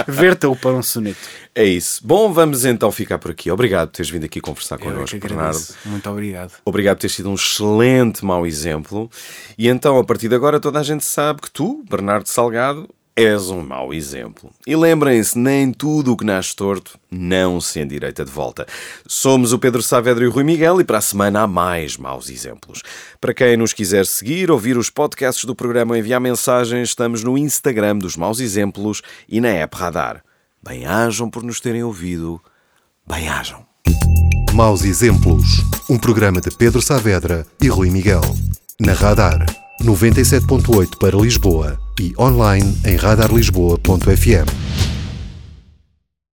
verta-o para um soneto. É isso. Bom, vamos então ficar por aqui. Obrigado por teres vindo aqui conversar é connosco, Bernardo. Muito obrigado. Obrigado por ter sido um excelente mau exemplo. E então, a partir de agora, toda a gente sabe que tu, Bernardo Salgado, és um mau exemplo. E lembrem-se, nem tudo o que nasce torto não se endireita de volta. Somos o Pedro Saavedra e o Rui Miguel e para a semana há mais maus exemplos. Para quem nos quiser seguir, ouvir os podcasts do programa ou enviar mensagens, estamos no Instagram dos Maus Exemplos e na app Radar. Bem-ajam por nos terem ouvido. Bem-ajam. Maus Exemplos, um programa de Pedro Saavedra e Rui Miguel. Na Radar, 97.8 para Lisboa e online em radarlisboa.fm.